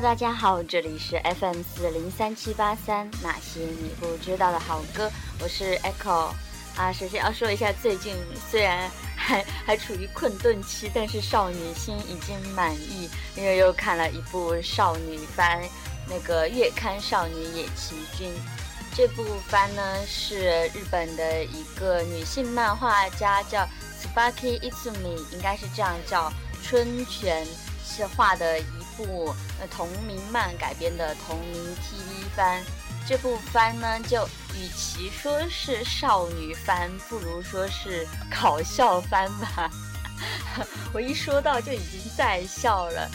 大家好，这里是 FM 四零三七八三，那些你不知道的好歌，我是 Echo 啊。首先要说一下，最近虽然还还处于困顿期，但是少女心已经满意，因为又看了一部少女番，那个月刊少女野崎君。这部番呢是日本的一个女性漫画家叫 Sparky Itsumi，应该是这样叫春泉是画的。部呃同名漫改编的同名 TV 番，这部番呢就与其说是少女番，不如说是搞笑番吧。我一说到就已经在笑了。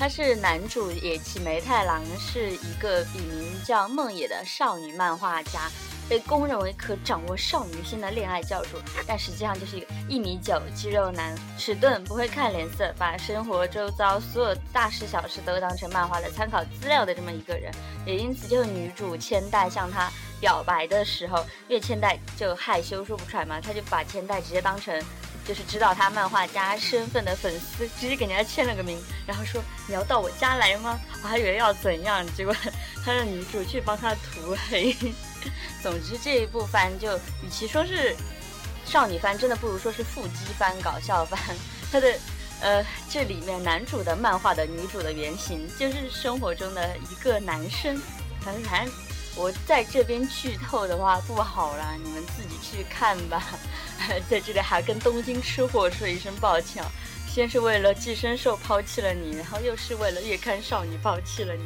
他是男主野崎梅太郎，是一个笔名叫梦野的少女漫画家。被公认为可掌握少女心的恋爱教主，但实际上就是一个一米九肌肉男，迟钝，不会看脸色，把生活周遭所有大事小事都当成漫画的参考资料的这么一个人。也因此，就是女主千代向他表白的时候，因为千代就害羞说不出来嘛，他就把千代直接当成就是知道他漫画家身份的粉丝，直接给人家签了个名，然后说你要到我家来吗？我还以为要怎样，结果他让女主去帮他涂黑。总之，这一部番就与其说是少女番，真的不如说是腹肌番、搞笑番。它的呃，这里面男主的漫画的女主的原型就是生活中的一个男生。反正我在这边剧透的话不好啦，你们自己去看吧。在这里还跟东京吃货说一声抱歉，先是为了寄生兽抛弃了你，然后又是为了月刊少女抛弃了你，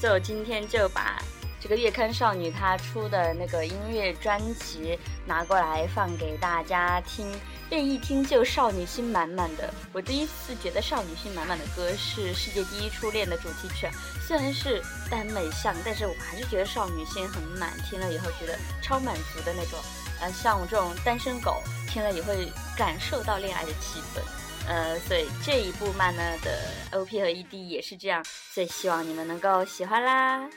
所以我今天就把。这个月刊少女她出的那个音乐专辑拿过来放给大家听，便一听就少女心满满的。我第一次觉得少女心满满的歌是《世界第一初恋》的主题曲，虽然是耽美向，但是我还是觉得少女心很满。听了以后觉得超满足的那种。呃，像我这种单身狗听了也会感受到恋爱的气氛。呃，所以这一部漫呢的 OP 和 ED 也是这样，所以希望你们能够喜欢啦。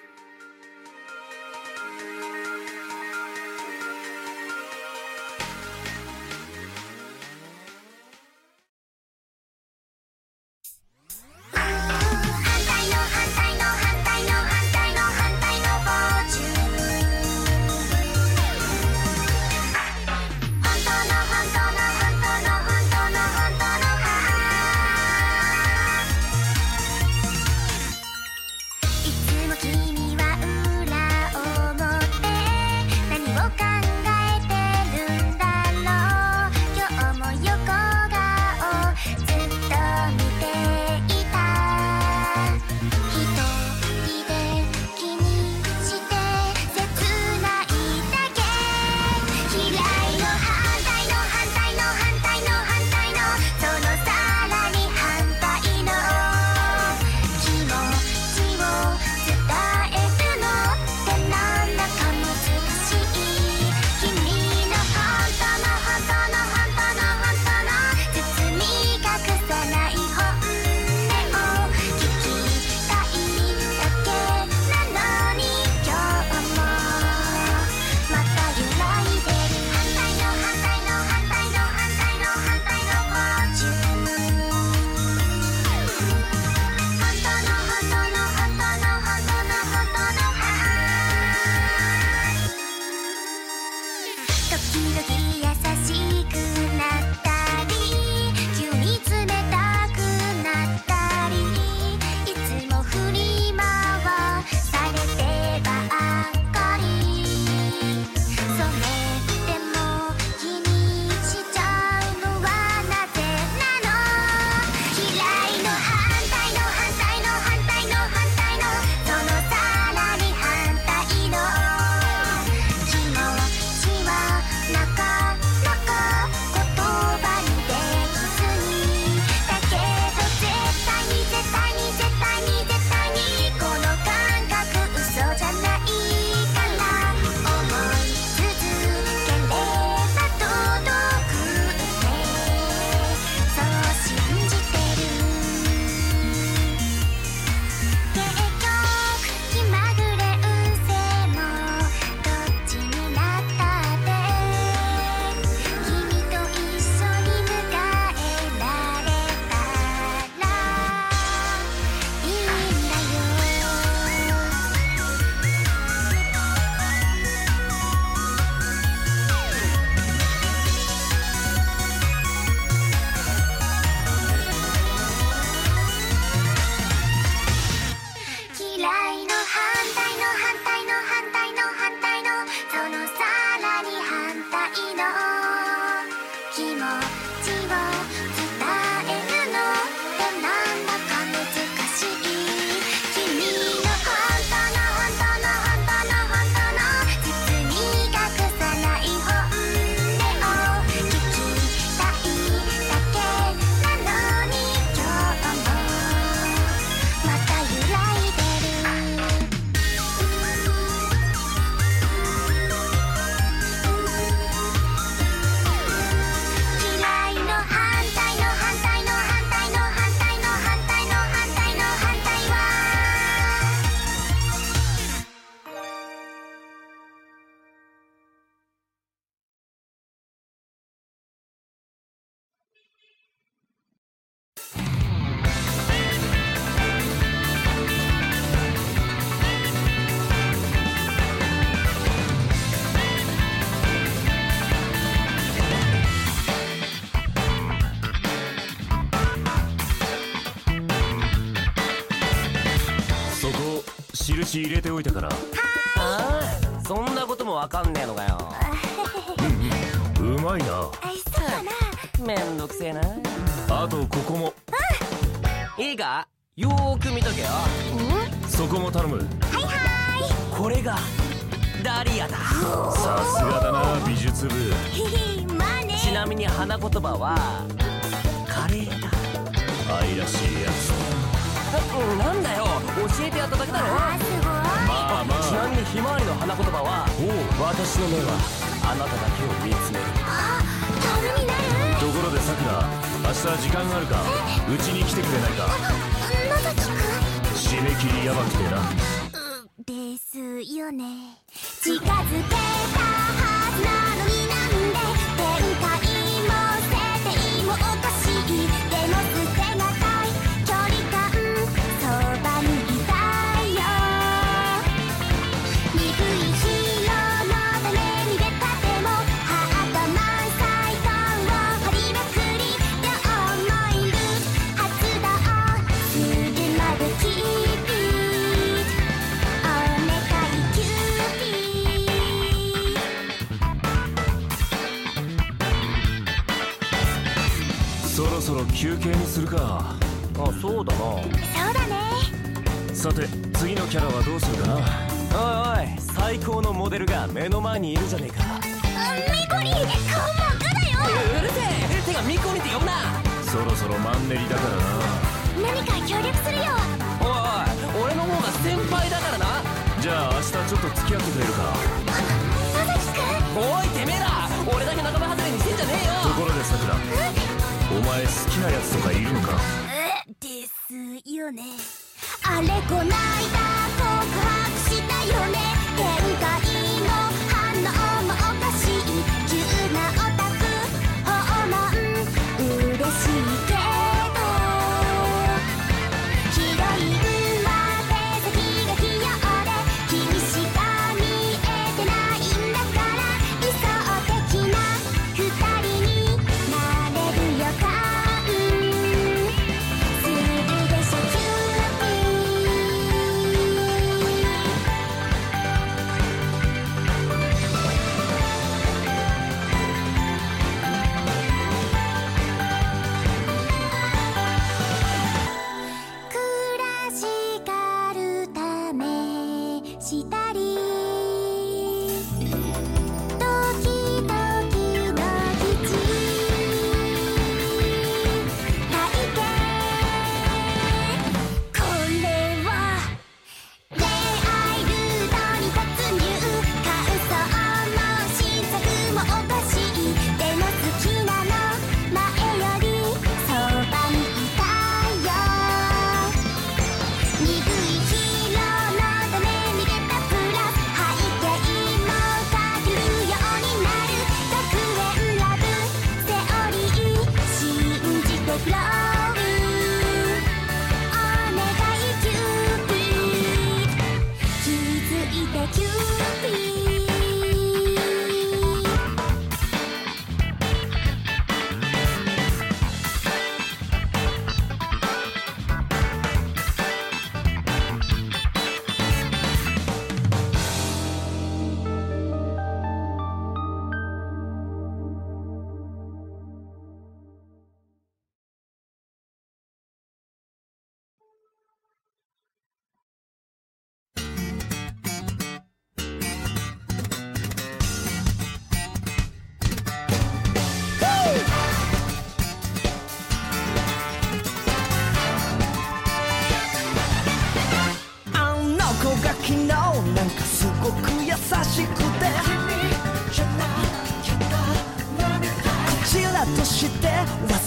印入れておいたから。ああそんなこともわかんねえのかよ。うまいな。そうだな。めんどくせえな。あとここも。いいか？よーく見とけよ。そこも頼む。はいはこれがダリアだ。さすがだな美術部。まあねちなみに花言葉はカレーだ。愛らしいやつ。うんなんだよ教えてやっただけだろあすごい。まあまあ。ちなみにひまわりの花言葉はおう。私の目はあなただけを見つめる。あためになる。ところでさくら明日時間あるかうちに来てくれないか？まさきくん締め切りやばくてな。ですよね。近づけた休憩にするか。あそうだな。おいそうだね。さて次のキャラはどうするかな？おい最高のモデルが目の前にいるじゃねえか。ミコリ顔真っ赤だよ。うるせえ。てかミコリって呼ぶな。そろそろマンネリだからな。何か協力するよ。おいおい俺の方が先輩だからな。じゃあ明日ちょっと付き合ってくれるか？前好きなやつとかいるのか？ですよね。あれこないだ告白したよね？展開。happy.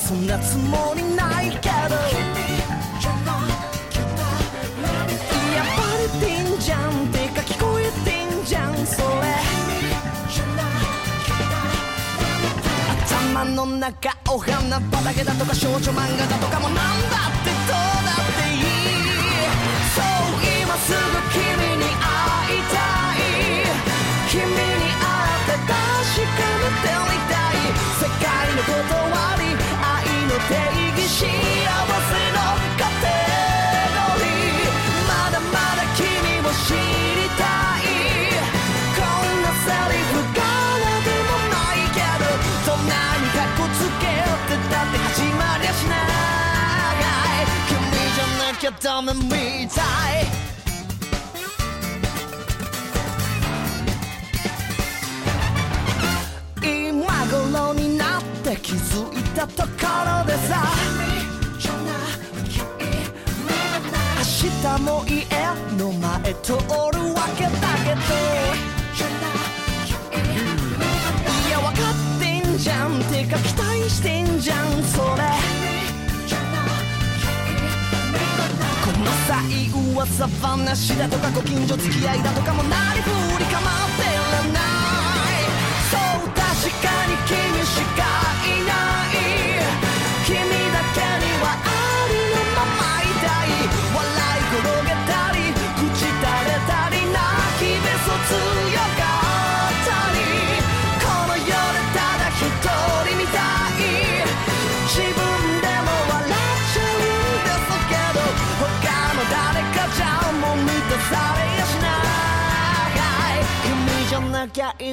そんなつもりないけど。やっぱりてんじゃんてか聞こえてんじゃんそれ。頭の中お花畑だとか少女漫画だとかもなんだダメみたい今頃になって気づいたところでさ明日も家の前通るわけだけどいや分かってんじゃんてか期待してんじゃん噂話だとかご近所付き合いだとかもなりふり構ってらないそう確かに君しか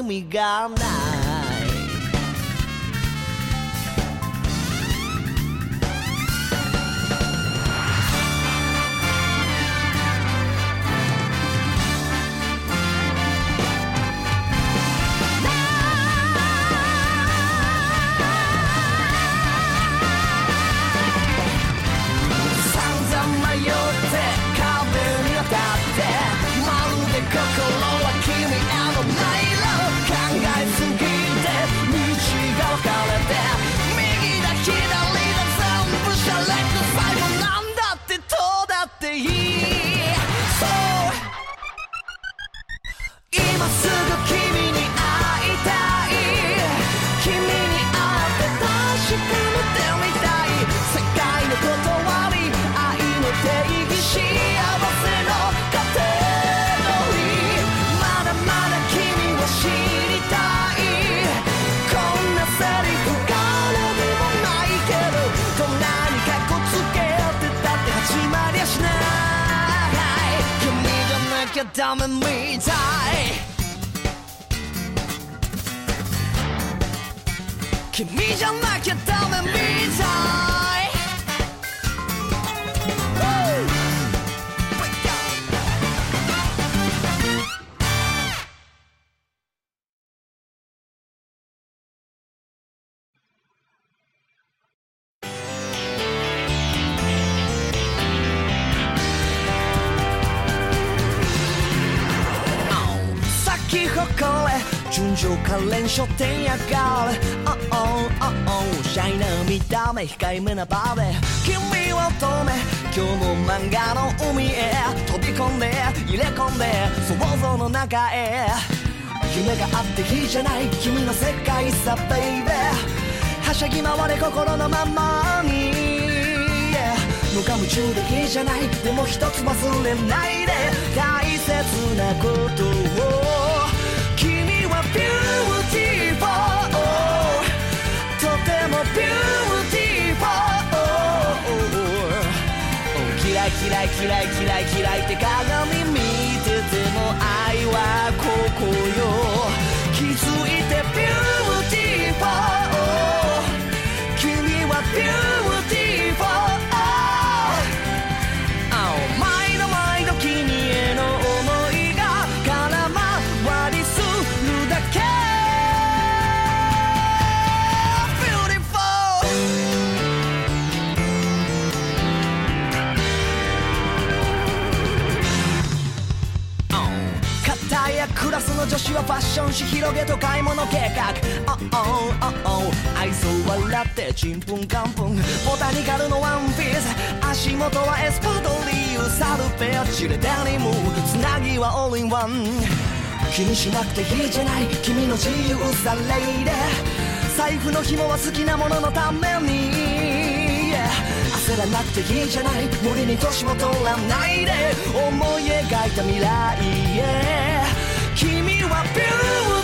we got now. ゃなきゃダメみたい君じゃなきゃダメみたい 情可憐書店やがれ Oh oh oh oh シャイな見た目控えめなバーで君を止め今日の漫画の海へ。飛び込んで入れ込んで想像の中へ。夢があっていいじゃない君の世界さベイベー。はしゃぎ回れ心のままに。無我夢中でいいじゃないでも一つ忘れないで。大切なことを。とても beautiful 嫌い嫌い嫌い嫌い嫌いって鏡見てても愛はここよと買い物計画。Oh oh oh oh 愛想笑ってちんぷんかんぷん。ボタニカルのワンピース。足元はエスパードリーサルペアチレデニムつなぎはオールインワン。気にしなくていいじゃない君の自由さレイで。財布の紐は好きなもののために。焦らなくていいじゃない無理に年も取らないで。思い描いた未来へ。君は beautiful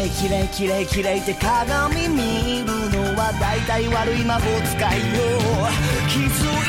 麗綺麗綺麗綺麗綺麗って鏡見るのは大体悪い魔法使いよ。